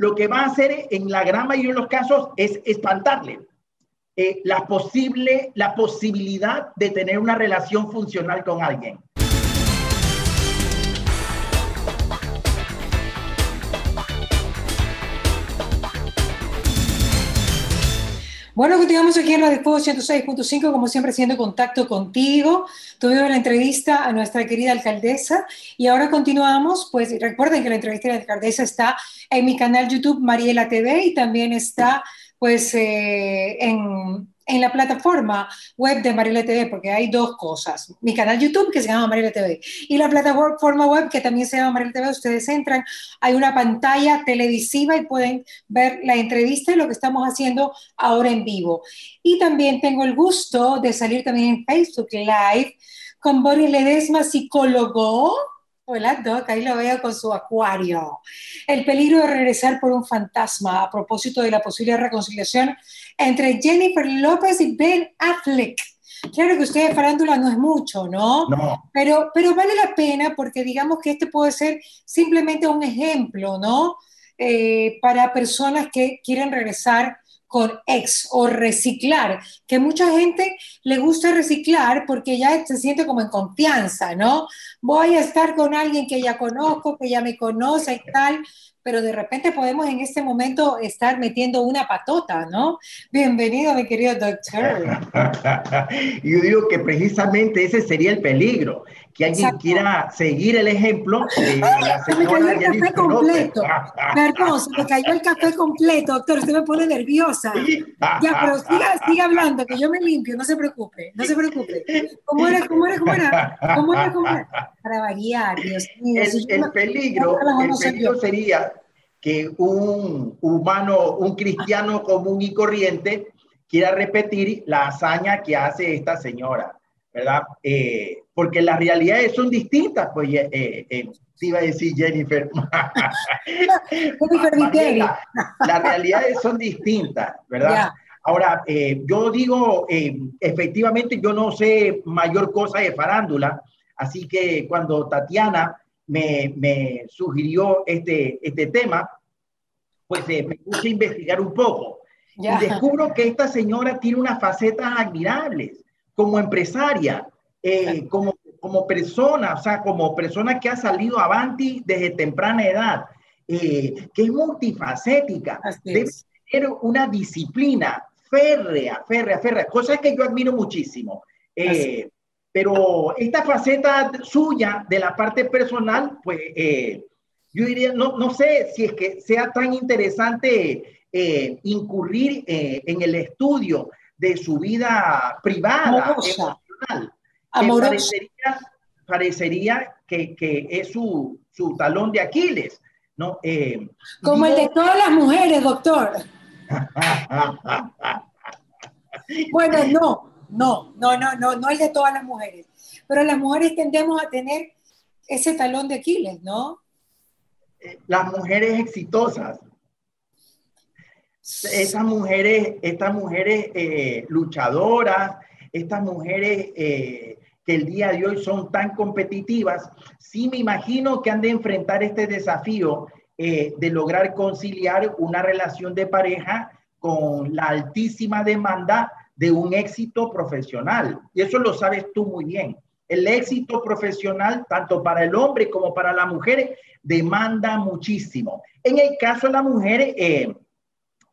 lo que va a hacer en la gran mayoría de los casos es espantarle eh, la, posible, la posibilidad de tener una relación funcional con alguien. Bueno, continuamos aquí en Radio Fuego 106.5, como siempre, haciendo contacto contigo. Tuvimos la entrevista a nuestra querida alcaldesa y ahora continuamos. Pues recuerden que la entrevista de la alcaldesa está en mi canal YouTube Mariela TV y también está pues eh, en, en, la plataforma web de Mariela TV, porque hay dos cosas. Mi canal YouTube que se llama Mariela TV y la plataforma web que también se llama Mariela TV. Ustedes entran, hay una pantalla televisiva y pueden ver la entrevista y lo que estamos haciendo ahora en vivo. Y también tengo el gusto de salir también en Facebook Live con Boris Ledesma, psicólogo Hola, Doc, ahí lo veo con su acuario. El peligro de regresar por un fantasma a propósito de la posible reconciliación entre Jennifer López y Ben Affleck. Claro que usted de farándula no es mucho, ¿no? No. Pero, pero vale la pena porque digamos que este puede ser simplemente un ejemplo, ¿no? Eh, para personas que quieren regresar con ex o reciclar, que mucha gente le gusta reciclar porque ya se siente como en confianza, ¿no? Voy a estar con alguien que ya conozco, que ya me conoce y tal, pero de repente podemos en este momento estar metiendo una patota, ¿no? Bienvenido, mi querido doctor. Yo digo que precisamente ese sería el peligro, que alguien quiera seguir el ejemplo de la Se me cayó el café completo. Perdón, se me cayó el café completo, doctor, usted me pone nerviosa. Ya, pero siga, siga hablando, que yo me limpio, no se preocupe, no se preocupe. ¿Cómo era, cómo era, cómo era? ¿Cómo era, cómo era? Para variar, Dios mío. El, el peligro, el peligro sería que un humano, un cristiano común y corriente quiera repetir la hazaña que hace esta señora, ¿verdad? Eh, porque las realidades son distintas, pues, eh, eh, iba a decir Jennifer. las realidades son distintas, ¿verdad? Ahora, yo digo, efectivamente, yo no sé mayor cosa de farándula, así que cuando Tatiana me, me sugirió este, este tema, pues eh, me puse a investigar un poco. Y descubro que esta señora tiene unas facetas admirables como empresaria, eh, como, como persona, o sea, como persona que ha salido avanti desde temprana edad, eh, que es multifacética, debe tener una disciplina férrea, férrea, férrea, cosas que yo admiro muchísimo. pero esta faceta suya de la parte personal, pues yo diría, no, no sé si es que sea tan interesante eh, incurrir eh, en el estudio de su vida privada, emocional. Parecería, parecería que, que, es su, su, talón de Aquiles. ¿no? Eh, Como el de todas las mujeres, doctor. bueno, no, no, no, no, no, no el de todas las mujeres. Pero las mujeres tendemos a tener ese talón de Aquiles, ¿no? las mujeres exitosas, esas mujeres, estas mujeres eh, luchadoras, estas mujeres eh, que el día de hoy son tan competitivas, sí me imagino que han de enfrentar este desafío eh, de lograr conciliar una relación de pareja con la altísima demanda de un éxito profesional. Y eso lo sabes tú muy bien. El éxito profesional, tanto para el hombre como para la mujer, demanda muchísimo. En el caso de la mujer, eh,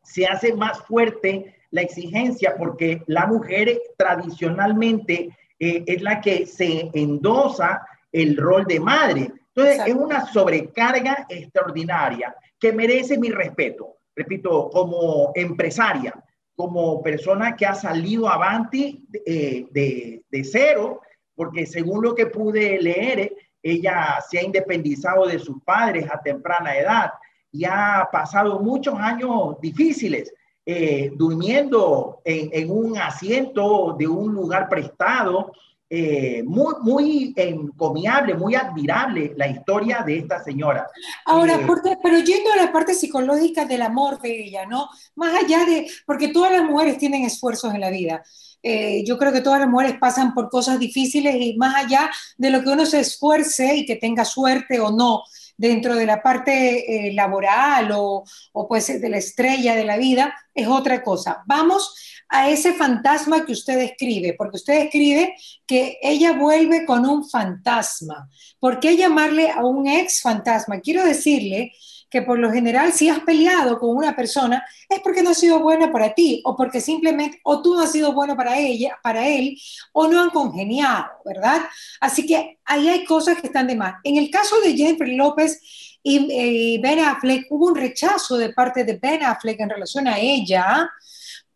se hace más fuerte la exigencia porque la mujer tradicionalmente eh, es la que se endosa el rol de madre. Entonces, es una sobrecarga extraordinaria que merece mi respeto. Repito, como empresaria, como persona que ha salido avanti eh, de, de cero, porque según lo que pude leer, ella se ha independizado de sus padres a temprana edad y ha pasado muchos años difíciles, eh, durmiendo en, un asiento de un lugar prestado. Eh, muy, muy encomiable, muy admirable la historia de esta señora. Ahora, eh, pero yendo a la parte psicológica del amor de ella, ¿no? Más allá de, porque todas las mujeres tienen esfuerzos en la vida, eh, yo creo que todas las mujeres pasan por cosas difíciles y más allá de lo que uno se esfuerce y que tenga suerte o no, dentro de la parte eh, laboral o, o pues de la estrella de la vida, es otra cosa. Vamos a ese fantasma que usted describe, porque usted describe que ella vuelve con un fantasma. ¿Por qué llamarle a un ex fantasma? Quiero decirle que por lo general si has peleado con una persona es porque no ha sido buena para ti o porque simplemente o tú no has sido bueno para ella, para él o no han congeniado, ¿verdad? Así que ahí hay cosas que están de más. En el caso de Jennifer López y eh, Ben Affleck hubo un rechazo de parte de Ben Affleck en relación a ella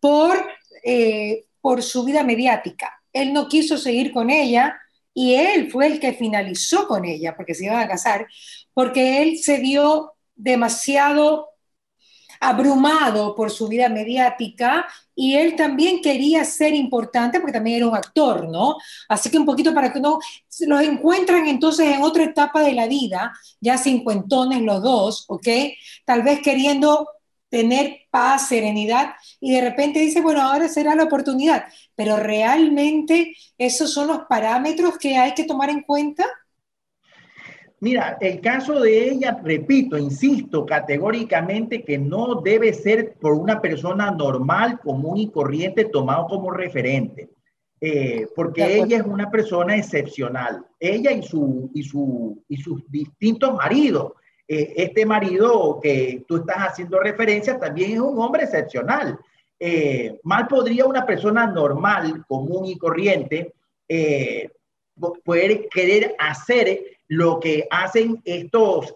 por eh, por su vida mediática. Él no quiso seguir con ella y él fue el que finalizó con ella, porque se iban a casar, porque él se vio demasiado abrumado por su vida mediática y él también quería ser importante porque también era un actor, ¿no? Así que un poquito para que no los encuentran entonces en otra etapa de la vida, ya cincuentones los dos, ¿ok? Tal vez queriendo tener paz, serenidad, y de repente dice, bueno, ahora será la oportunidad. Pero realmente esos son los parámetros que hay que tomar en cuenta. Mira, el caso de ella, repito, insisto categóricamente que no debe ser por una persona normal, común y corriente tomado como referente, eh, porque ella es una persona excepcional. Ella y, su, y, su, y sus distintos maridos eh, este marido que tú estás haciendo referencia también es un hombre excepcional. Eh, mal podría una persona normal, común y corriente poder querer hacer lo que hacen estos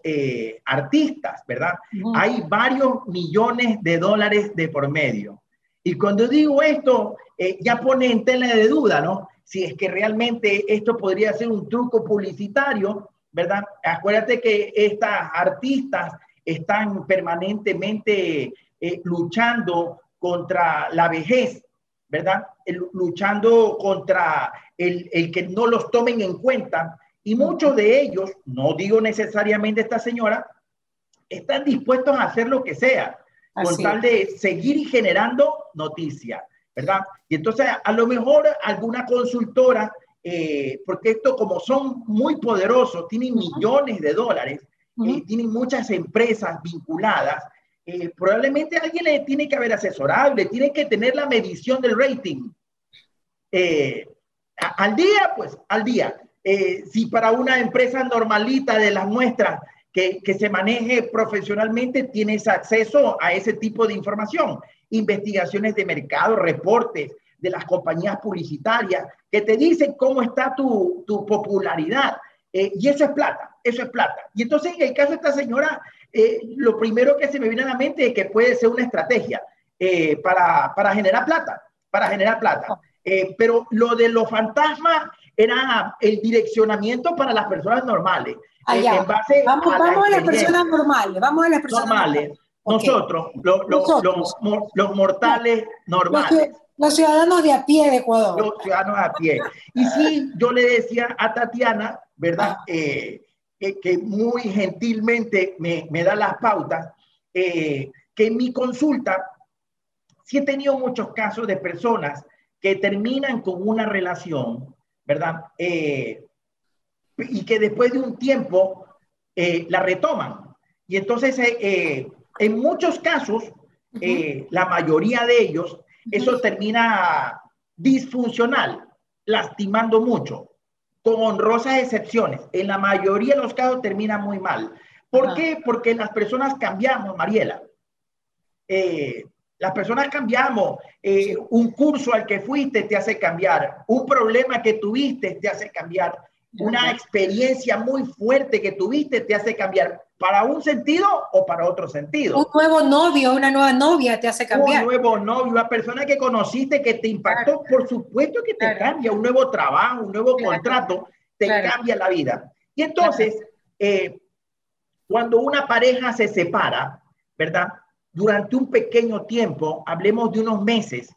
artistas, ¿verdad? Hay varios millones de dólares de por medio. Y cuando digo esto, ya pone en tela de duda, ¿no? Si es que realmente esto podría ser un truco publicitario ¿verdad? Acuérdate que estas artistas están permanentemente eh, luchando contra la vejez, ¿verdad? luchando contra el, el, que no los tomen en cuenta. Y muchos de ellos, no digo necesariamente esta señora, están dispuestos a hacer lo que sea, con tal de seguir generando noticias, ¿verdad? Y entonces a lo mejor alguna consultora eh, porque esto como son muy poderosos, tienen millones de dólares, eh, tienen muchas empresas vinculadas, eh, probablemente alguien le tiene que haber asesorado, le tiene que tener la medición del rating. al día, pues, al día. Si para una empresa normalita de las nuestras que, que se maneje profesionalmente, tienes acceso a ese tipo de información, investigaciones de mercado, reportes, de las compañías publicitarias que te dicen cómo está tu, tu popularidad. Eh, y eso es plata, eso es plata. Y entonces en el caso de esta señora, eh, lo primero que se me viene a la mente es que puede ser una estrategia eh, para, para, generar plata, para generar plata. pero lo de los fantasmas era el direccionamiento para las personas normales. Allá. vamos, a, vamos a las personas normales, vamos a las personas normales. Nosotros, Los, los, mortales normales. Los ciudadanos de a pie de Ecuador. Los ciudadanos a pie. Y sí, yo le decía a Tatiana, ¿verdad? Eh, que, muy gentilmente me, me, da las pautas, eh, que en mi consulta sí he tenido muchos casos de personas que terminan con una relación, ¿verdad? Eh, y que después de un tiempo la retoman. Y entonces, en muchos casos, la mayoría de ellos eso termina disfuncional, lastimando mucho, con honrosas excepciones. En la mayoría de los casos termina muy mal. ¿Por qué? Porque las personas cambiamos, Mariela. Eh, las personas cambiamos. Eh, un curso al que fuiste te hace cambiar. Un problema que tuviste te hace cambiar. Una experiencia muy fuerte que tuviste te hace cambiar para un sentido o para otro sentido. Un nuevo novio, una nueva novia te hace cambiar. Un nuevo novio, una persona que conociste que te impactó, por supuesto que te cambia, un nuevo trabajo, un nuevo contrato, te cambia la vida. Y entonces, eh, cuando una pareja se separa, ¿verdad? Durante un pequeño tiempo, hablemos de unos meses,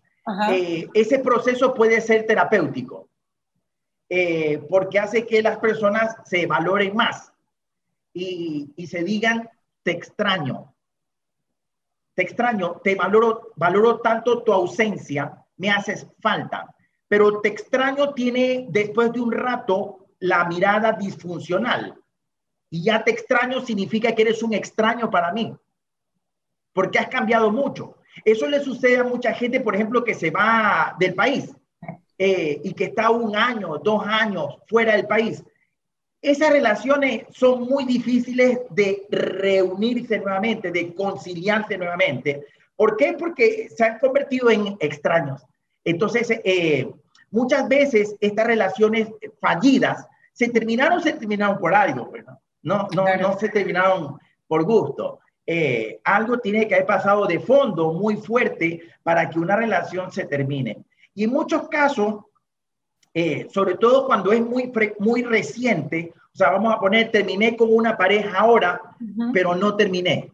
eh, ese proceso puede ser terapéutico, eh, porque hace que las personas se valoren más y, se digan, te extraño, te extraño, te valoro, valoro tanto tu ausencia, me haces falta, pero te extraño tiene después de un rato la mirada disfuncional. y ya te extraño significa que eres un extraño para mí, porque has cambiado mucho. Eso le sucede a mucha gente, por ejemplo, que se va del país eh, y que está un año, dos años fuera del país. Esas relaciones son muy difíciles de reunirse nuevamente, de conciliarse nuevamente. ¿Por qué? Porque se han convertido en extraños. Entonces, eh, muchas veces estas relaciones fallidas se terminaron, se terminaron por algo, pues, no, no, no se terminaron por gusto. Eh, algo tiene que haber pasado de fondo muy fuerte para que una relación se termine. Y en muchos casos, eh, sobre todo cuando es muy, muy reciente, o sea, vamos a poner, terminé con una pareja ahora, pero no terminé.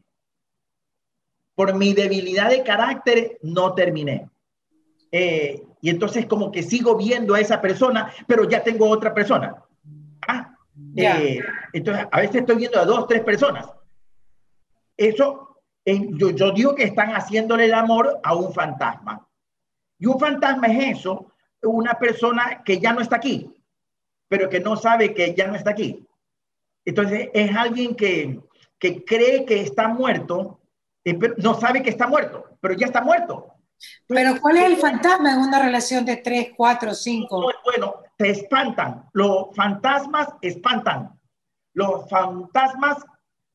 Por mi debilidad de carácter, no terminé. Eh, y entonces como que sigo viendo a esa persona, pero ya tengo otra persona. Ah, entonces a veces estoy viendo a dos, tres personas. Eso, yo, yo digo que están haciéndole el amor a un fantasma. Y un fantasma es eso, una persona que ya no está aquí, pero que no sabe que ya no está aquí. Entonces es alguien que, que cree que está muerto, eh, pero no sabe que está muerto, pero ya está muerto. pero ¿cuál es el fantasma en una relación de tres, cuatro, cinco? Bueno, te espantan. Los fantasmas espantan. Los fantasmas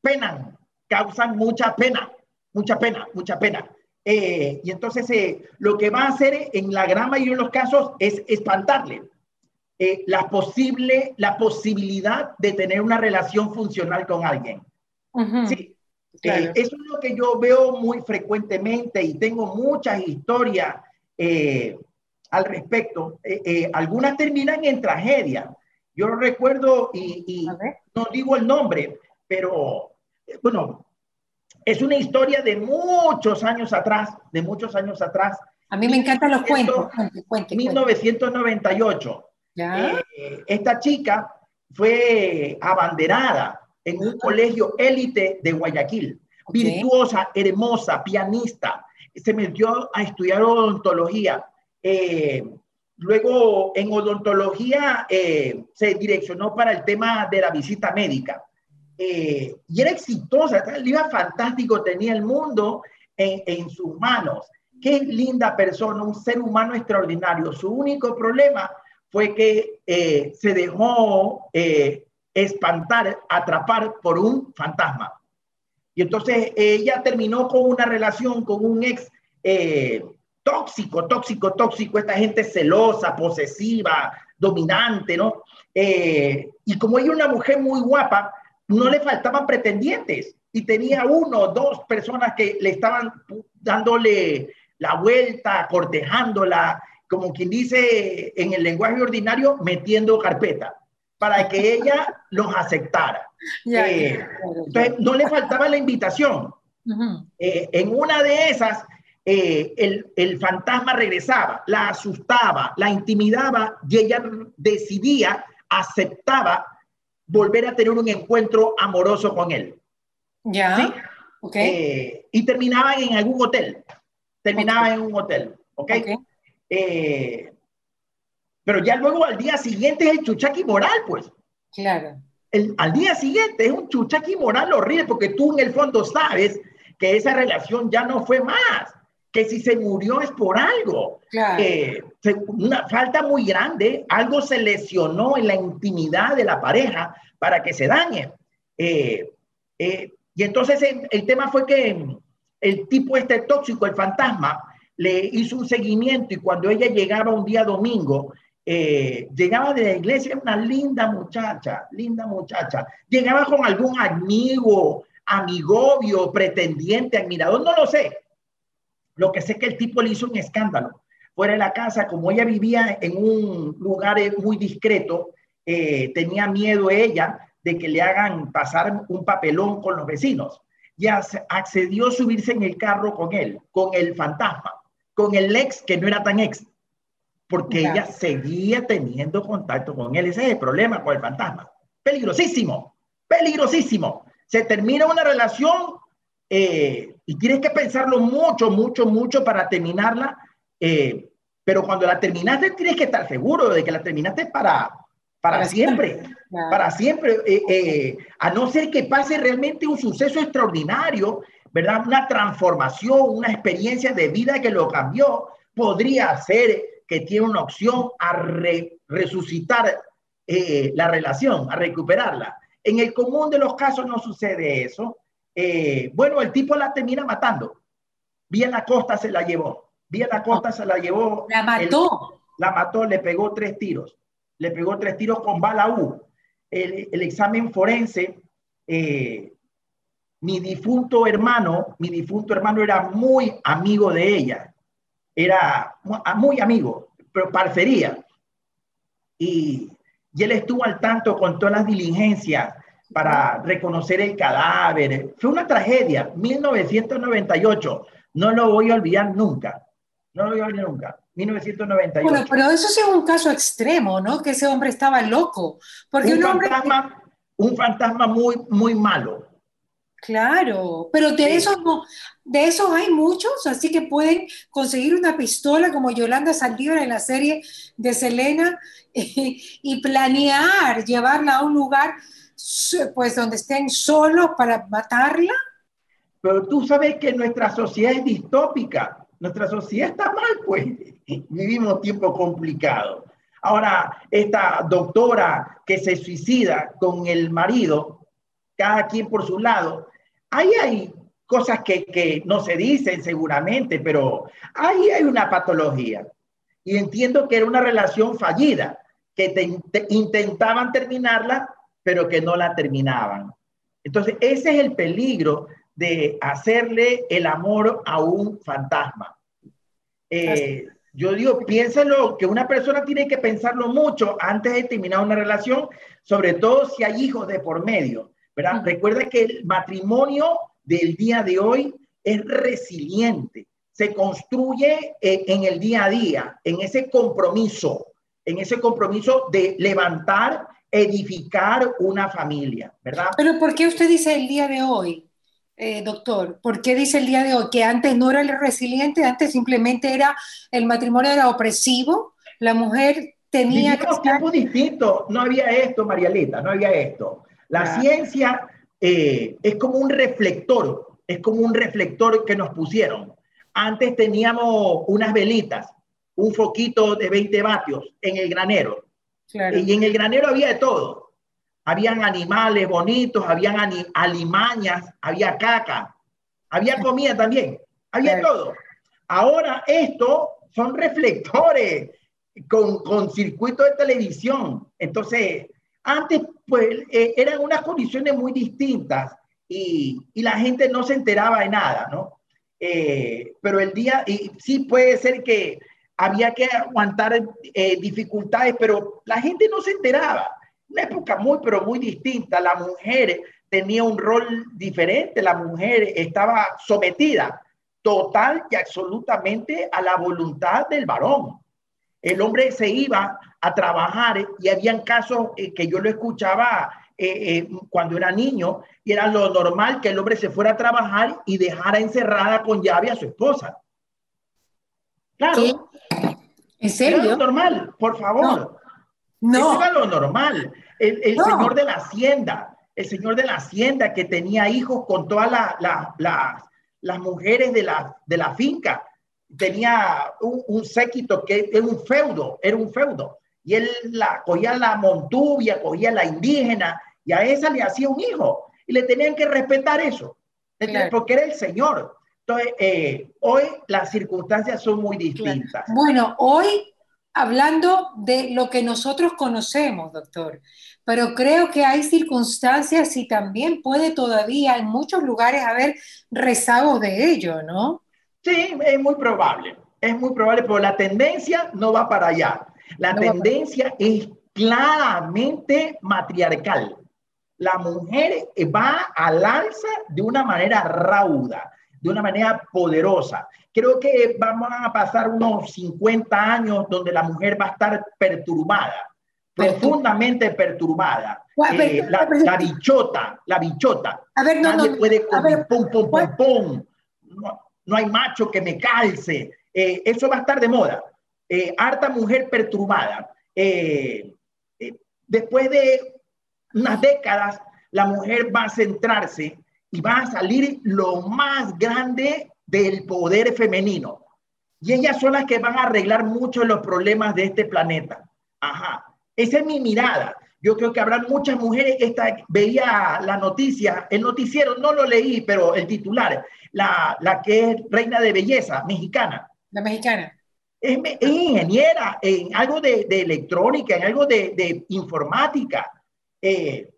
penan causan mucha pena, mucha pena, mucha pena. Eh, y entonces eh, lo que va a hacer en la gran mayoría de los casos es espantarle eh, la, posible, la posibilidad de tener una relación funcional con alguien. Sí, eso es lo que yo veo muy frecuentemente y tengo muchas historias al respecto. algunas terminan en tragedia. Yo recuerdo, y, y no digo el nombre, pero bueno, es una historia de muchos años atrás, de muchos años atrás. A mí me encantan los cuentos. 1998. ¿Ya? Eh, esta chica fue abanderada en un colegio élite de Guayaquil, virtuosa, hermosa, pianista. Se metió a estudiar odontología. Eh, luego en odontología eh, se direccionó para el tema de la visita médica. Eh, y era exitosa, el iba fantástico, tenía el mundo en, sus manos. Qué linda persona, un ser humano extraordinario. Su único problema fue que eh, se dejó eh, espantar, atrapar por un fantasma. Y entonces ella terminó con una relación con un ex tóxico, tóxico, tóxico, esta gente celosa, posesiva, dominante, ¿no? y como ella es una mujer muy guapa, no le faltaban pretendientes y tenía uno o dos personas que le estaban dándole la vuelta, cortejándola, como quien dice en el lenguaje ordinario, metiendo carpeta para que ella los aceptara. Eh, entonces, no le faltaba la invitación. Eh, en una de esas, eh, el, el, fantasma regresaba, la asustaba, la intimidaba y ella decidía, aceptaba volver a tener un encuentro amoroso con él. Ya. ¿Sí? Okay. Eh, y terminaban en algún hotel. Terminaban en un hotel. ¿Ok? okay. Eh, pero ya luego al día siguiente es el chuchaqui moral, pues. Claro. El, al día siguiente es un chuchaqui moral horrible porque tú en el fondo sabes que esa relación ya no fue más que si se murió es por algo. Claro. Eh, una falta muy grande, algo se lesionó en la intimidad de la pareja para que se dañe. Eh, eh, y entonces el, tema fue que el tipo este tóxico, el fantasma, le hizo un seguimiento y cuando ella llegaba un día domingo, llegaba de la iglesia, una linda muchacha, linda muchacha, llegaba con algún amigo, amigovio, pretendiente, admirador, no lo sé, lo que sé que el tipo le hizo un escándalo. Fuera de la casa, como ella vivía en un lugar eh, muy discreto, eh, tenía miedo ella de que le hagan pasar un papelón con los vecinos. Y accedió a subirse en el carro con él, con el fantasma, con el ex que no era tan ex, porque ella seguía teniendo contacto con él. Ese es el problema con el fantasma. Peligrosísimo, peligrosísimo. Se termina una relación eh, y tienes que pensarlo mucho, mucho, mucho para terminarla. Eh, pero cuando la terminaste, tienes que estar seguro de que la terminaste para, para, siempre, para siempre, eh, eh, a no ser que pase realmente un suceso extraordinario, ¿verdad? Una transformación, una experiencia de vida que lo cambió, podría ser que tiene una opción a resucitar eh, la relación, a recuperarla. En el común de los casos no sucede eso. Bueno, el tipo la termina matando. Bien la costa se la llevó. Bien la costa se la llevó. La mató. la mató, le pegó tres tiros le pegó tres tiros con bala U. El, examen forense, eh, mi difunto hermano, mi difunto hermano era muy amigo de ella, era muy amigo, pero parcería. Y, y él estuvo al tanto con todas las diligencias para reconocer el cadáver. Fue una tragedia, 1998. No lo voy a olvidar nunca. No lo voy a olvidar nunca. 1998. Bueno, pero eso sí es un caso extremo, ¿no? Que ese hombre estaba loco. Porque un, fantasma, un fantasma muy, muy malo. Claro, pero de esos de esos hay muchos, así que pueden conseguir una pistola como Yolanda Saldívar en la serie de Selena y, planear llevarla a un lugar pues donde estén solos para matarla. Pero tú sabes que nuestra sociedad es distópica, nuestra sociedad está mal, pues vivimos tiempo complicado. Ahora, esta doctora que se suicida con el marido, cada quien por su lado, ahí hay cosas que, no se dicen seguramente, pero ahí hay una patología. Y entiendo que era una relación fallida, que intentaban terminarla, pero que no la terminaban. Entonces, ese es el peligro de hacerle el amor a un fantasma. Eh, yo digo, piénselo, que una persona tiene que pensarlo mucho antes de terminar una relación, sobre todo si hay hijos de por medio, ¿verdad? Recuerda que el matrimonio del día de hoy es resiliente, se construye en el día a día, en ese compromiso, en ese compromiso de levantar, edificar una familia, ¿verdad? Pero ¿por qué usted dice el día de hoy? Eh, doctor? ¿Por qué dice el día de hoy que antes no era el resiliente, antes simplemente era el matrimonio era opresivo, la mujer tenía que estar... tiempos distintos, no había esto, Marialita, no había esto. La ciencia eh, es como un reflector, es como un reflector que nos pusieron. Antes teníamos unas velitas, un foquito de 20 vatios en el granero. Y en el granero había de todo habían animales bonitos, habían alimañas, había caca, había comida también, había todo. Ahora esto son reflectores con, con circuito de televisión. Entonces, antes pues eh, eran unas condiciones muy distintas y, y, la gente no se enteraba de nada, ¿no? Eh, pero el día, y sí puede ser que había que aguantar eh, dificultades, pero la gente no se enteraba una época muy, pero muy distinta. La mujer tenía un rol diferente, la mujer estaba sometida total y absolutamente a la voluntad del varón. El hombre se iba a trabajar y habían casos eh, que yo lo escuchaba eh, eh, cuando era niño y era lo normal que el hombre se fuera a trabajar y dejara encerrada con llave a su esposa. Claro. ¿En serio? Era lo normal, por favor. No. Eso era lo normal. El, señor de la hacienda, el señor de la hacienda que tenía hijos con todas las mujeres de la, de la finca, tenía un, séquito que era un feudo, era un feudo. Y él la, cogía la montubia, cogía la indígena, y a esa le hacía un hijo. Y le tenían que respetar eso, porque era el señor. Entonces, eh, hoy las circunstancias son muy distintas. Bueno, hoy hablando de lo que nosotros conocemos, doctor, pero creo que hay circunstancias y también puede todavía en muchos lugares haber rezagos de ello, ¿no? Sí, es muy probable, es muy probable, pero la tendencia no va para allá. La tendencia es claramente matriarcal. La mujer va al alza de una manera rauda, de una manera poderosa. Creo que vamos a pasar unos 50 años donde la mujer va a estar perturbada, profundamente perturbada. Eh, la, bichota, la bichota. A ver, no, Nadie puede con pum, pum, pum, pum. No, hay macho que me calce. Eh, eso va a estar de moda. Eh, harta mujer perturbada. después de unas décadas, la mujer va a centrarse y va a salir lo más grande del poder femenino. Y ellas son las que van a arreglar muchos de los problemas de este planeta. Ajá. Esa es mi mirada. Yo creo que habrá muchas mujeres, esta, veía la noticia, el noticiero, no lo leí, pero el titular, la, la que es reina de belleza, mexicana. La mexicana. Es, ingeniera en algo de, de, electrónica, en algo de, de informática. Eh,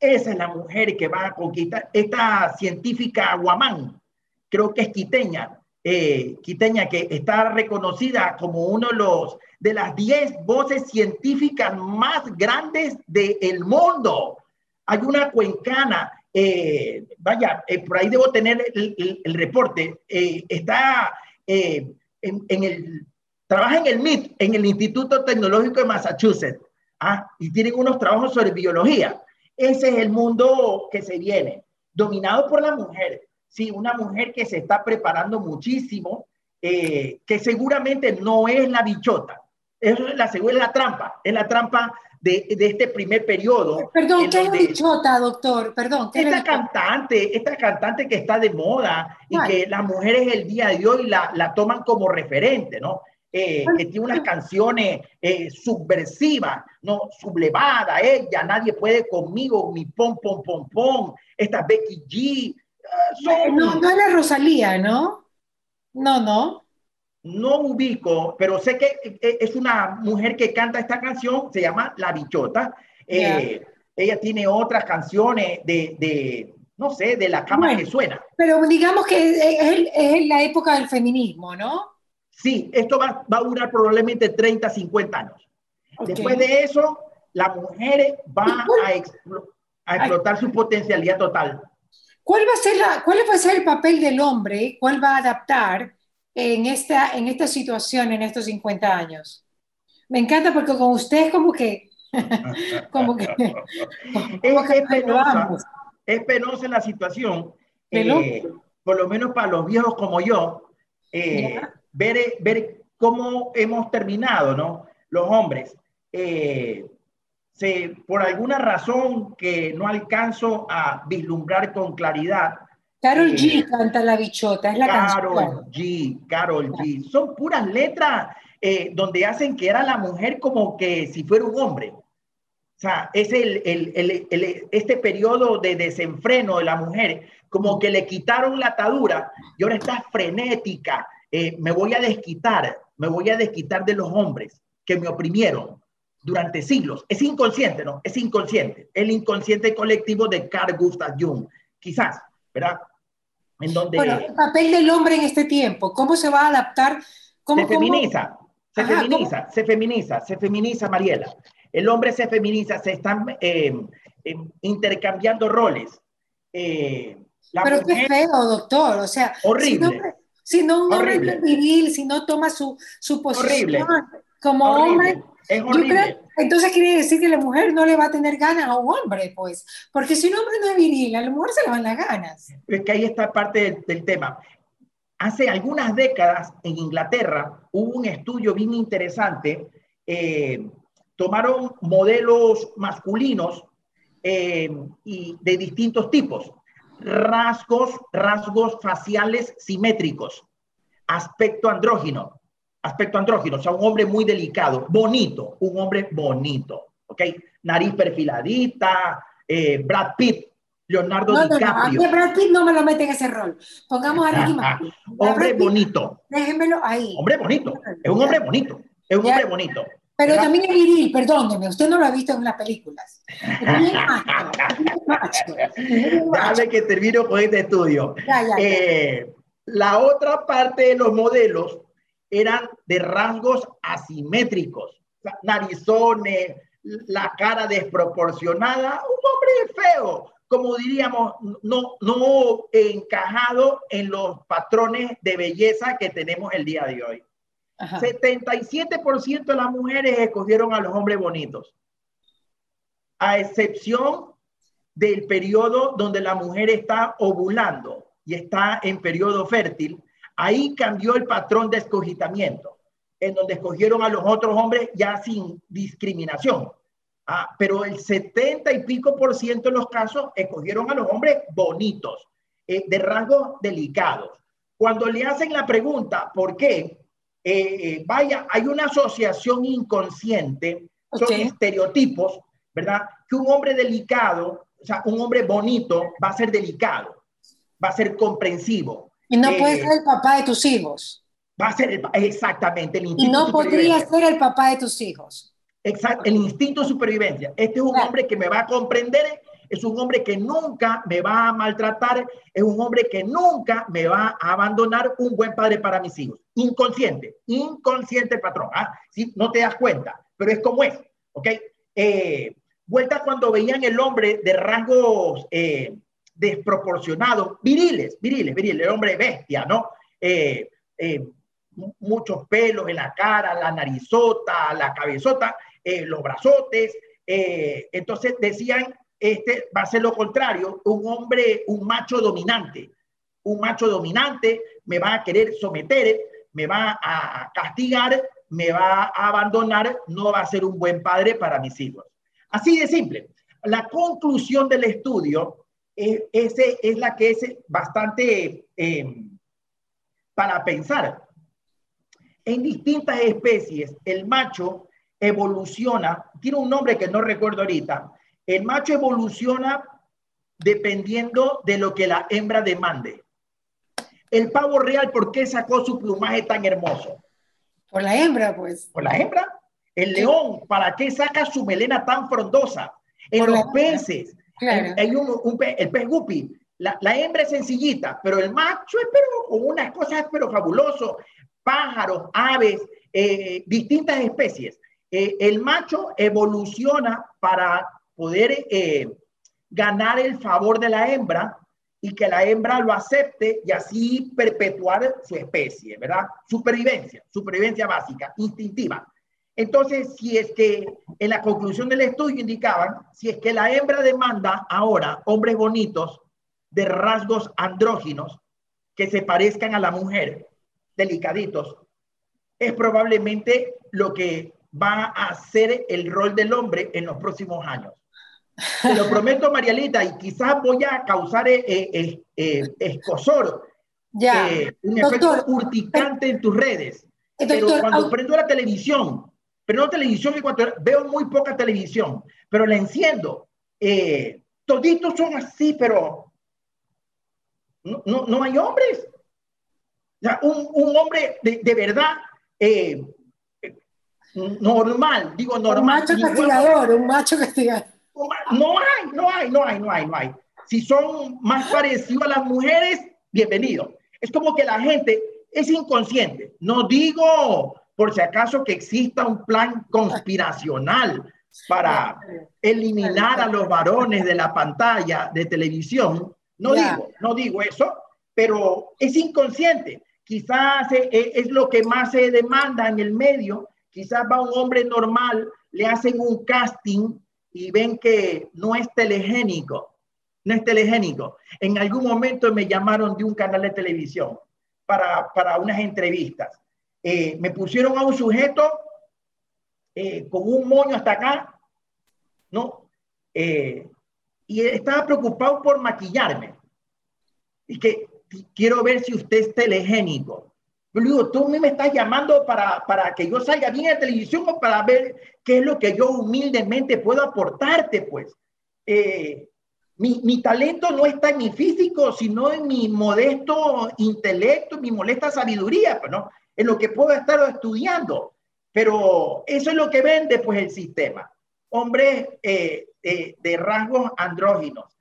esa es la mujer que va a conquistar. Esta científica Guamán, creo que es quiteña, eh, quiteña que está reconocida como uno de los de las 10 voces científicas más grandes del mundo. Hay una cuencana, eh, vaya, eh, por ahí debo tener el, el, reporte, está en, en, el, trabaja en el MIT, en el Instituto Tecnológico de Massachusetts, ¿ah? y tienen unos trabajos sobre biología. Ese es el mundo que se viene, dominado por la mujer. Sí, una mujer que se está preparando muchísimo, eh, que seguramente no es la bichota. Es la, es la trampa, es la trampa de, de este primer periodo. Perdón, ¿qué es la bichota, doctor? Perdón. ¿qué esta cantante, esta cantante que está de moda y que las mujeres el día de hoy la, la toman como referente, ¿no? Eh, que tiene unas canciones eh, subversivas, no sublevada, ella, nadie puede conmigo, mi pom, pom, pom, pom, esta Becky G. Uh, no, no era Rosalía, ¿no? No, no. No ubico, pero sé que eh, es una mujer que canta esta canción, se llama La Bichota. Eh, ella tiene otras canciones de, de, no sé, de la cama que suena. Pero digamos que es, es la época del feminismo, ¿no? Sí, esto va, va, a durar probablemente 30, 50 años. Okay. Después de eso, la mujer va a, explo a explotar Ay. su potencialidad total. ¿Cuál va, a ser la, ¿Cuál va a ser el papel del hombre? ¿Cuál va a adaptar en esta, en esta situación en estos 50 años? Me encanta porque con usted como que... como que, como que es, penosa, es penosa la situación, eh, por lo menos para los viejos como yo. Eh, ver, ver cómo hemos terminado, ¿no? Los hombres. Eh, se, por alguna razón que no alcanzo a vislumbrar con claridad. Carol eh, G canta La Bichota, es la Carol canción. G, Carol G. Son puras letras eh, donde hacen que era la mujer como que si fuera un hombre. O sea, es el, el, el, el, este periodo de desenfreno de la mujer, como que le quitaron la atadura y ahora está frenética, eh, me voy a desquitar, me voy a desquitar de los hombres que me oprimieron durante siglos. Es inconsciente, ¿no? Es inconsciente. El inconsciente colectivo de Carl Gustav Jung, quizás, ¿verdad? En donde... Bueno, el papel del hombre en este tiempo, ¿cómo se va a adaptar? ¿Cómo, se feminiza, cómo? se Ajá, feminiza, ¿cómo? se feminiza, se feminiza, Mariela. El hombre se feminiza, se están eh, eh, intercambiando roles. Eh, Pero mujer, qué feo, doctor. O sea, horrible. Si no, si no un hombre es viril, si no toma su, su posición horrible. como horrible. hombre. Es horrible. Creo, entonces quiere decir que la mujer no le va a tener ganas a un hombre, pues. Porque si un hombre no es viril, a la mujer se le van las ganas. Es que ahí está parte del, del tema. Hace algunas décadas en Inglaterra hubo un estudio bien interesante. Eh, tomaron modelos masculinos eh, y de distintos tipos rasgos, rasgos faciales simétricos, aspecto andrógino, aspecto andrógino, o sea, un hombre muy delicado, bonito, un hombre bonito, ¿ok? Nariz perfiladita, eh, Brad Pitt, Leonardo no, DiCaprio. No, no, Brad Pitt no me lo mete en ese rol. Pongamos a Ricky Martin. hombre bonito. Déjenmelo ahí. Hombre bonito. Es un hombre bonito. Es un hombre bonito. Pero ¿verdad? también es viril, perdóneme, usted no lo ha visto en las películas. Dale que termino con este estudio. Ya, ya, eh, la otra parte de los modelos eran de rasgos asimétricos, narizones, la cara desproporcionada, un hombre feo, como diríamos, no, no encajado en los patrones de belleza que tenemos el día de hoy. Ajá. 77% de las mujeres escogieron a los hombres bonitos, a excepción del periodo donde la mujer está ovulando y está en periodo fértil. Ahí cambió el patrón de escogitamiento, en donde escogieron a los otros hombres ya sin discriminación. Ah, pero el 70 y pico por ciento de los casos escogieron a los hombres bonitos, eh, de rasgos delicados. Cuando le hacen la pregunta, ¿por qué? Eh, vaya, hay una asociación inconsciente, son estereotipos, ¿verdad? Que un hombre delicado, o sea, un hombre bonito va a ser delicado, va a ser comprensivo. Y no puede ser el papá de tus hijos. Va a ser exactamente el Y no podría ser el papá de tus hijos. Exacto, el instinto de supervivencia. Este es un hombre que me va a comprender, es un hombre que nunca me va a maltratar, es un hombre que nunca me va a abandonar, un buen padre para mis hijos. Inconsciente, inconsciente patrón. ¿ah? No te das cuenta, pero es como es. ¿Ok? Eh, vuelta cuando veían el hombre de rasgos eh, desproporcionados, viriles, viriles, viriles, el hombre bestia, ¿no? Eh, muchos pelos en la cara, la narizota, la cabezota, eh, los brazotes. Eh, entonces decían, este va a ser lo contrario, un hombre, un macho dominante. Un macho dominante me va a querer someter, me va a castigar, me va a abandonar, no va a ser un buen padre para mis hijos. Así de simple. La conclusión del estudio es, ese, es la que es bastante eh, para pensar. En distintas especies, el macho evoluciona, tiene un nombre que no recuerdo ahorita, el macho evoluciona dependiendo de lo que la hembra demande. El pavo real, ¿por qué sacó su plumaje tan hermoso? Por la hembra, pues. Por la hembra. El león, ¿para qué saca su melena tan frondosa? En los peces, hay un, el pez guppy, la, hembra es sencillita, pero el macho es pero con unas cosas pero fabuloso. Pájaros, aves, eh, distintas especies. Eh, el macho evoluciona para poder eh, ganar el favor de la hembra y que la hembra lo acepte y así perpetuar su especie, ¿verdad? Supervivencia, supervivencia básica, instintiva. Entonces, si es que en la conclusión del estudio indicaban, si es que la hembra demanda ahora hombres bonitos de rasgos andróginos que se parezcan a la mujer, delicaditos, es probablemente lo que va a ser el rol del hombre en los próximos años. Te lo prometo, Marialita, y quizás voy a causar eh, eh, eh, escosor, ya. un efecto urticante en tus redes. pero cuando prendo la televisión, pero no televisión y cuando veo muy poca televisión, pero la enciendo, toditos son así, pero no, no, hay hombres. un, un hombre de, de verdad normal, digo normal. Un macho castigador, un macho castigador. No hay, no hay, no hay, no hay, no hay. Si son más parecidos a las mujeres, bienvenido. Es como que la gente es inconsciente. No digo por si acaso que exista un plan conspiracional para eliminar a los varones de la pantalla de televisión. No digo, no digo eso, pero es inconsciente. Quizás e, e, es lo que más se demanda en el medio Quizás va un hombre normal, le hacen un casting y ven que no es telegénico, no es telegénico. En algún momento me llamaron de un canal de televisión para, para unas entrevistas. Eh, me pusieron a un sujeto eh, con un moño hasta acá, ¿no? Eh, y estaba preocupado por maquillarme. Y que quiero ver si usted es telegénico. Yo digo, tú me estás llamando para, para que yo salga bien en televisión o para ver qué es lo que yo humildemente puedo aportarte, pues. Eh, mi, mi, talento no está en mi físico, sino en mi modesto intelecto, mi molesta sabiduría, pues, ¿no? En lo que puedo estar estudiando. Pero eso es lo que vende, pues, el sistema. Hombres eh, eh, de rasgos andróginos.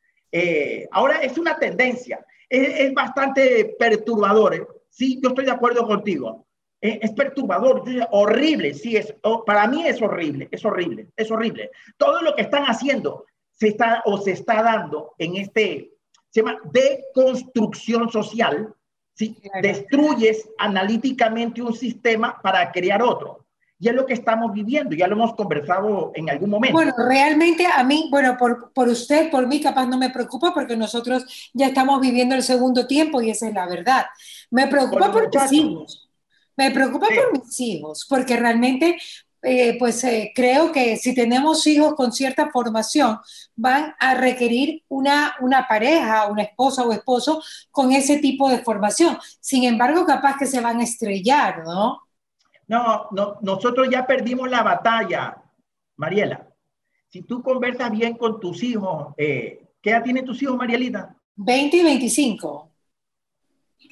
ahora es una tendencia. Es, es bastante perturbador. Sí, yo estoy de acuerdo contigo. Eh, es perturbador, horrible, sí, es, oh, para mí es horrible, es horrible, es horrible. Todo lo que están haciendo se está o se está dando en este, se llama deconstrucción social, ¿sí? Destruyes analíticamente un sistema para crear otro. Y es lo que estamos viviendo, ya lo hemos conversado en algún momento. Bueno, realmente a mí, bueno, por, por usted, por mí, capaz no me preocupa porque nosotros ya estamos viviendo el segundo tiempo y esa es la verdad. Me preocupa por, mis hijos. Me preocupa por mis hijos, porque realmente eh, pues eh, creo que si tenemos hijos con cierta formación, van a requerir una, una pareja, una esposa o esposo con ese tipo de formación. Sin embargo, capaz que se van a estrellar, ¿no? No, no nosotros ya perdimos la batalla, Mariela. Si tú conversas bien con tus hijos, eh, ¿qué edad tienen tus hijos, Marielita? 20 y 25.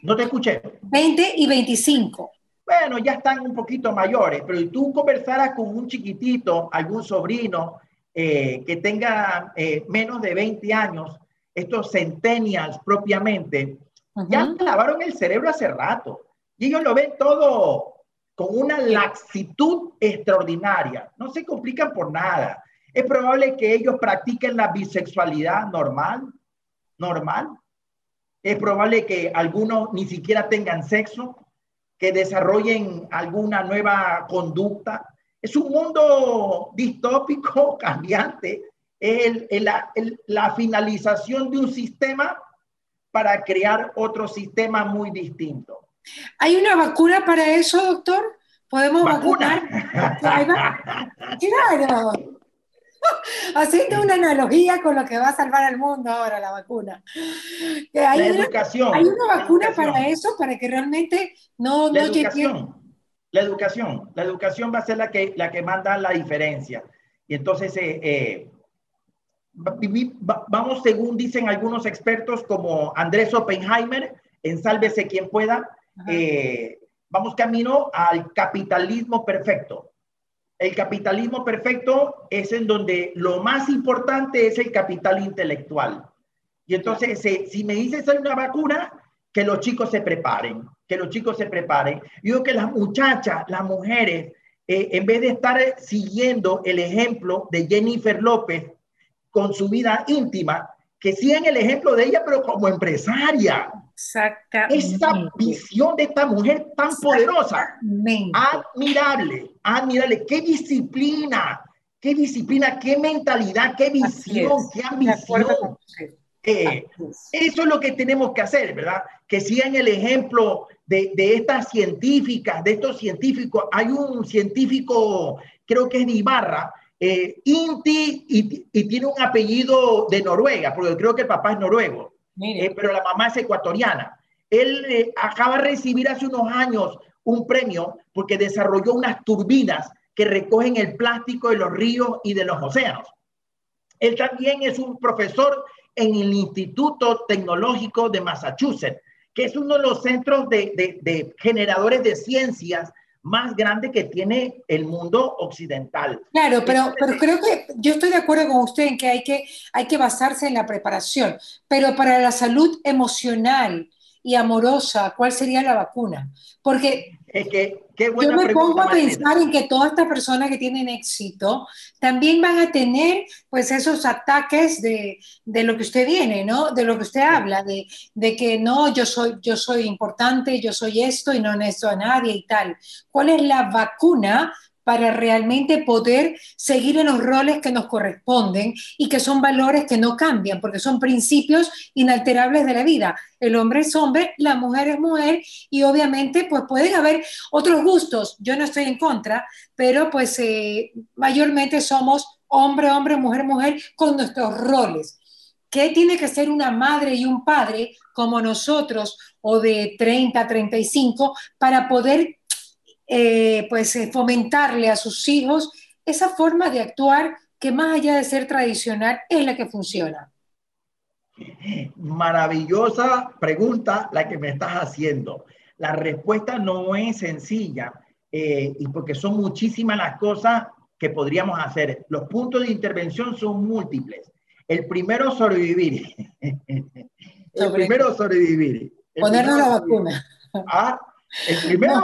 No te escuché. 20 y 25 bueno, ya están un poquito mayores, pero si tú conversaras con un chiquitito, algún sobrino eh, que tenga eh, menos de 20 años, estos centennials propiamente, ya lavaron el cerebro hace rato. Y ellos lo ven todo con una laxitud extraordinaria. No se complican por nada. Es probable que ellos practiquen la bisexualidad normal, normal. Es probable que algunos ni siquiera tengan sexo que desarrollen alguna nueva conducta. Es un mundo distópico, cambiante. La finalización de un sistema para crear otro sistema muy distinto. ¿Hay una vacuna para eso, doctor? ¿Podemos vacunar? claro. Haciendo una analogía con lo que va a salvar al mundo ahora, la vacuna. Hay la educación. Hay una vacuna para eso, para que realmente no... La educación. La educación. La educación va a ser la que, la que manda la diferencia. Y entonces, eh, eh, vamos según dicen algunos expertos como Andrés Oppenheimer, en Sálvese quien pueda, eh, vamos camino al capitalismo perfecto el capitalismo perfecto es en donde lo más importante es el capital intelectual. Y entonces, si, me dices hay una vacuna, que los chicos se preparen, que los chicos se preparen. Yo digo que las muchachas, las mujeres, eh, en vez de estar siguiendo el ejemplo de Jennifer López con su vida íntima, que sigan el ejemplo de ella, pero como empresaria. Exactamente. Esa visión de esta mujer tan poderosa. Admirable, admirable. Qué disciplina, qué disciplina, qué mentalidad, qué visión, qué ambición. Eh, eso es lo que tenemos que hacer, ¿verdad? Que sigan el ejemplo de, de, estas científicas, de estos científicos. Hay un científico, creo que es de Ibarra, eh, Inti, y, tiene un apellido de Noruega, porque creo que el papá es noruego, eh, pero la mamá es ecuatoriana. Él eh, acaba de recibir hace unos años un premio porque desarrolló unas turbinas que recogen el plástico de los ríos y de los océanos. Él también es un profesor en el Instituto Tecnológico de Massachusetts, que es uno de los centros de, de generadores de ciencias más grande que tiene el mundo occidental. Claro, pero, pero creo que yo estoy de acuerdo con usted en que hay, que hay que basarse en la preparación, pero para la salud emocional y amorosa, ¿cuál sería la vacuna? Porque es que, yo me pongo a pensar en que todas estas personas que tienen éxito también van a tener pues esos ataques de, de lo que usted viene, ¿no? De lo que usted habla, de, de, que no, yo soy, yo soy importante, yo soy esto y no necesito a nadie y tal. ¿Cuál es la vacuna para realmente poder seguir en los roles que nos corresponden y que son valores que no cambian, porque son principios inalterables de la vida. El hombre es hombre, la mujer es mujer y obviamente pues pueden haber otros gustos. Yo no estoy en contra, pero pues eh, mayormente somos hombre, hombre, mujer, mujer con nuestros roles. ¿Qué tiene que ser una madre y un padre como nosotros o de 30, 35 para poder eh, pues eh, fomentarle a sus hijos esa forma de actuar que más allá de ser tradicional es la que funciona. Maravillosa pregunta la que me estás haciendo. La respuesta no es sencilla eh, y porque son muchísimas las cosas que podríamos hacer. Los puntos de intervención son múltiples. El primero, sobrevivir. el primero, sobrevivir. Ponernos la vacuna. Ah, el primero,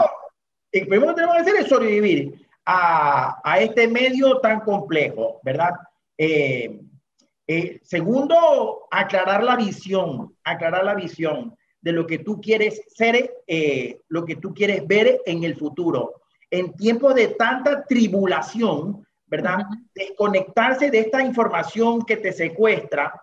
el primero que tenemos que hacer es sobrevivir a, a este medio tan complejo, ¿verdad? Eh, eh, segundo, aclarar la visión, aclarar la visión de lo que tú quieres ser, eh, lo que tú quieres ver en el futuro. En tiempos de tanta tribulación, ¿verdad? Desconectarse de esta información que te secuestra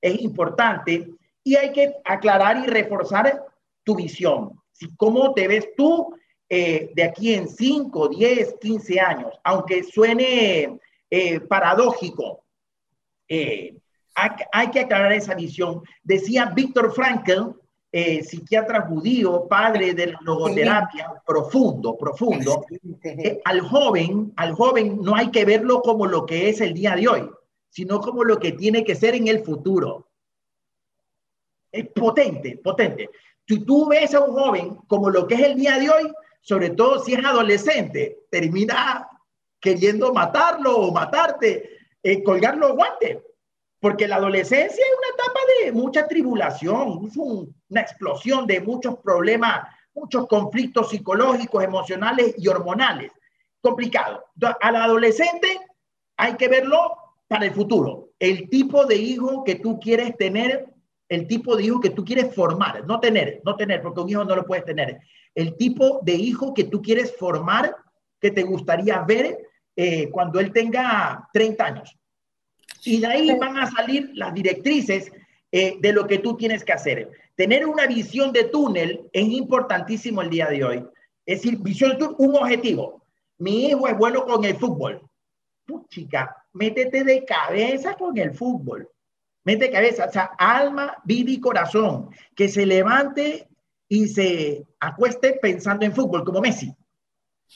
es importante y hay que aclarar y reforzar tu visión. ¿Cómo te ves tú eh, de aquí en 5, 10, 15 años, aunque suene eh, paradójico, hay, hay, que aclarar esa visión. Decía Víctor Frankl, psiquiatra judío, padre de la logoterapia, profundo, profundo, al joven, al joven no hay que verlo como lo que es el día de hoy, sino como lo que tiene que ser en el futuro. Es potente, potente. Si tú ves a un joven como lo que es el día de hoy, sobre todo si es adolescente, termina queriendo matarlo o matarte, eh, colgar los guantes. Porque la adolescencia es una etapa de mucha tribulación, es una explosión de muchos problemas, muchos conflictos psicológicos, emocionales y hormonales. Complicado. Al adolescente hay que verlo para el futuro. El tipo de hijo que tú quieres tener el tipo de hijo que tú quieres formar, no tener, no tener, porque un hijo no lo puedes tener. El tipo de hijo que tú quieres formar, que te gustaría ver eh, cuando él tenga 30 años. Y de ahí van a salir las directrices eh, de lo que tú tienes que hacer. Tener una visión de túnel es importantísimo el día de hoy. Es decir, visión de túnel, un objetivo. Mi hijo es bueno con el fútbol. chica, métete de cabeza con el fútbol mente, cabeza, o sea, alma, vida y corazón, que se levante y se acueste pensando en fútbol, como Messi.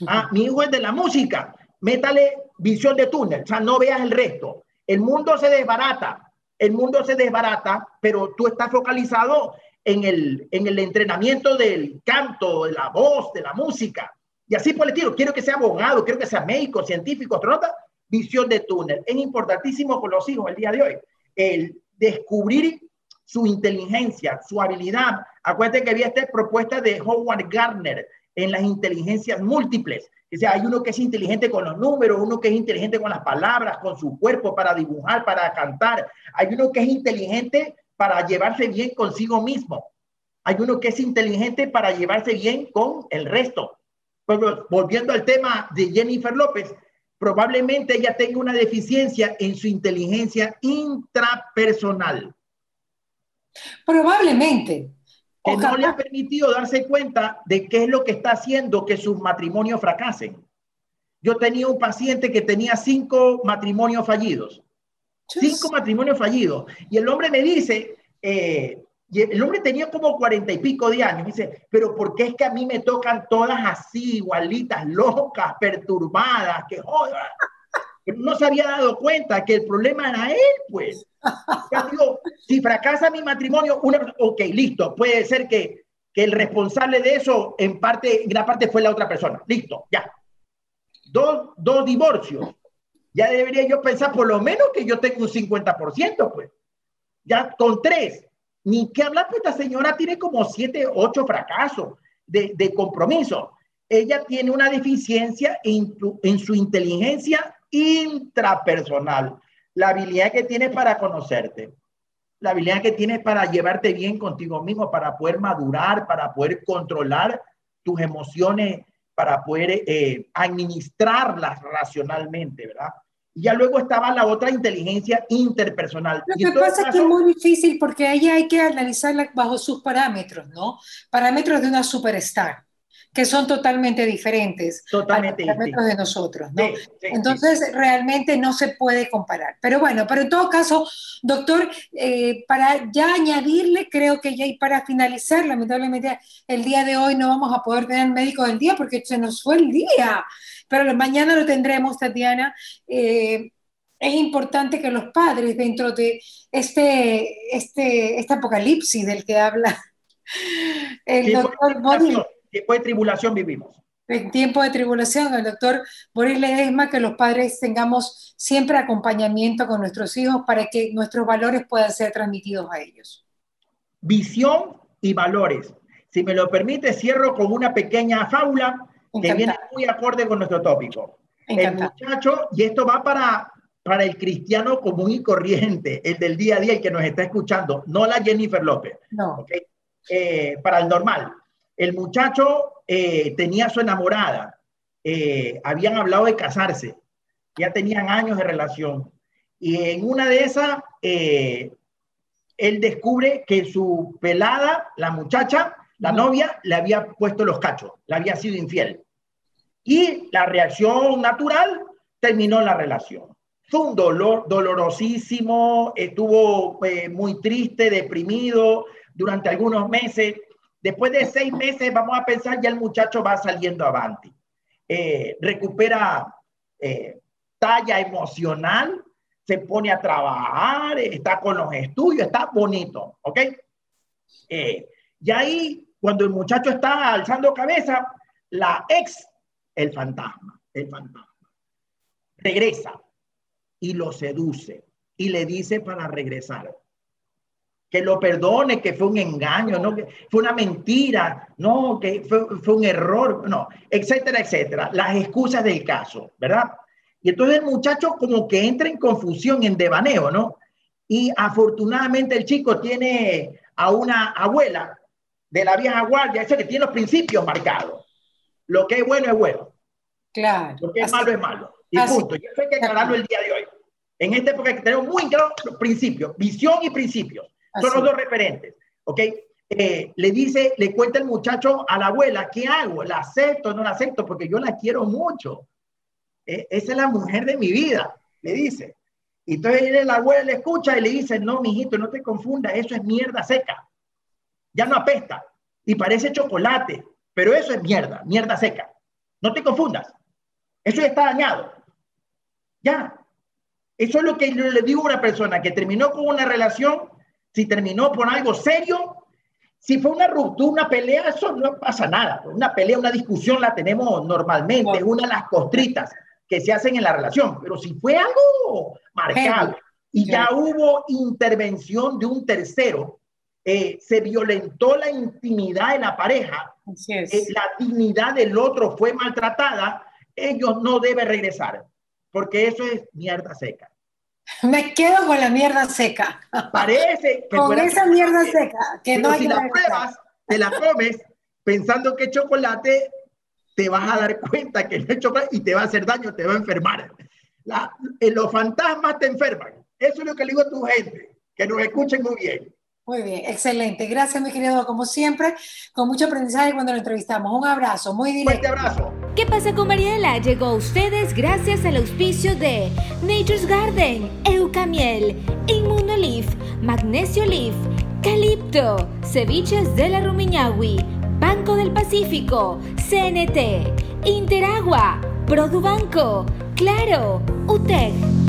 Ah, mi hijo es de la música, métale visión de túnel, o sea, no veas el resto. El mundo se desbarata, el mundo se desbarata, pero tú estás focalizado en el, en el entrenamiento del canto, de la voz, de la música. Y así por el tiro, quiero que sea abogado, quiero que sea médico, científico, astronauta, visión de túnel. Es importantísimo con los hijos el día de hoy el descubrir su inteligencia, su habilidad. Acuérdate que había esta propuesta de Howard Gardner en las inteligencias múltiples. O sea, hay uno que es inteligente con los números, uno que es inteligente con las palabras, con su cuerpo para dibujar, para cantar. Hay uno que es inteligente para llevarse bien consigo mismo. Hay uno que es inteligente para llevarse bien con el resto. Pero volviendo al tema de Jennifer López, probablemente ella tenga una deficiencia en su inteligencia intrapersonal. Probablemente. Que no le ha permitido darse cuenta de qué es lo que está haciendo que sus matrimonios fracasen. Yo tenía un paciente que tenía cinco matrimonios fallidos. Cinco matrimonios fallidos. Y el hombre me dice, eh, y el hombre tenía como cuarenta y pico de años. Dice, pero ¿por qué es que a mí me tocan todas así, igualitas, locas, perturbadas, que joda? no se había dado cuenta que el problema era él, pues. si fracasa mi matrimonio, una, ok, listo, puede ser que, que el responsable de eso, en parte, en gran parte fue la otra persona. Listo, ya. Dos, dos divorcios. Ya debería yo pensar por lo menos que yo tengo un 50%, pues. Ya con tres, ni que hablar, pues esta señora tiene como siete, ocho fracasos de, de compromiso. Ella tiene una deficiencia en, en su inteligencia intrapersonal, la habilidad que tiene para conocerte, la habilidad que tienes para llevarte bien contigo mismo, para poder madurar, para poder controlar tus emociones, para poder eh, administrarlas racionalmente, ¿verdad? Y ya luego estaba la otra inteligencia interpersonal. Lo que pasa es que es muy difícil porque ahí hay que analizarla bajo sus parámetros, ¿no? Parámetros de una superstar que son totalmente diferentes totalmente a los parámetros de nosotros, ¿no? Entonces, realmente no se puede comparar. Pero bueno, pero en todo caso, doctor, eh, para ya añadirle, creo que ya y para finalizar, lamentablemente el día de hoy no vamos a poder tener médico del día porque se nos fue el día pero mañana lo tendremos, Tatiana. Eh, es importante que los padres, dentro de este, este, este apocalipsis del que habla el doctor Boris. Tiempo de tribulación vivimos. En tiempo de tribulación, el doctor Boris Ledesma, que los padres tengamos siempre acompañamiento con nuestros hijos para que nuestros valores puedan ser transmitidos a ellos. Visión y valores. Si me lo permite, cierro con una pequeña fábula que viene muy acorde con nuestro tópico. El muchacho, y esto va para, para el cristiano común y corriente, el del día a día, el que nos está escuchando, no la Jennifer López. No. Eh, para el normal. El muchacho eh, tenía su enamorada, eh, habían hablado de casarse, ya tenían años de relación. Y en una de esas, él descubre que su pelada, la muchacha, La novia le había puesto los cachos, le había sido infiel. Y la reacción natural terminó la relación. Fue un dolor dolorosísimo, estuvo eh, muy triste, deprimido durante algunos meses. Después de seis meses, vamos a pensar, ya el muchacho va saliendo avanti. Eh, recupera eh, talla emocional, se pone a trabajar, está con los estudios, está bonito, ¿ok? y ahí, cuando el muchacho está alzando cabeza, la ex, el fantasma, el fantasma, regresa y lo seduce y le dice para regresar. Que lo perdone, que fue un engaño, no, que fue una mentira, no, que fue, fue un error, no, etcétera, etcétera. Las excusas del caso, ¿verdad? Y entonces el muchacho como que entra en confusión, en devaneo, ¿no? Y afortunadamente el chico tiene a una abuela de la vieja guardia, ese que tiene los principios marcados. Lo que es bueno es bueno. Claro. Lo que es malo es malo. Y punto. Y eso hay que aclararlo el día de hoy. En esta época que tenemos muy claros principios, visión y principios. Son los dos referentes. ¿Ok? Eh, le dice, le cuenta el muchacho a la abuela, ¿qué hago? ¿La acepto o no la acepto? Porque yo la quiero mucho. Eh, esa es la mujer de mi vida, le dice. Y entonces la abuela le escucha y le dice, no, mijito, no te confundas, eso es mierda seca. Ya no apesta y parece chocolate, pero eso es mierda, mierda seca. No te confundas. Eso ya está dañado. Ya, eso es lo que le digo a una persona que terminó con una relación, si terminó por algo serio, si fue una ruptura, una pelea, eso no pasa nada. Una pelea, una discusión la tenemos normalmente, es una de las costritas que se hacen en la relación. Pero si fue algo marcado y ya hubo intervención de un tercero, eh, se violentó la intimidad de la pareja, eh, la dignidad del otro fue maltratada, ellos no deben regresar porque eso es mierda seca. Me quedo con la mierda seca. Parece que con esa mierda seca, que no hay si la pruebas, te la comes pensando que es chocolate, te vas a dar cuenta que no es chocolate y te va a hacer daño, te va a enfermar. La, eh, los fantasmas te enferman. Eso es lo que le digo a tu gente, que nos escuchen muy bien. Muy bien, excelente. Gracias, mi querido, como siempre, con mucho aprendizaje cuando lo entrevistamos. Un abrazo, muy directo. Fuerte abrazo. ¿Qué pasa con Mariela? Llegó a ustedes gracias al auspicio de Nature's Garden, Eucamiel, Inmunolif, Magnesio Leaf, Calipto, Ceviches de la Rumiñahui, Banco del Pacífico, CNT, Interagua, Produbanco, Claro, UTEC.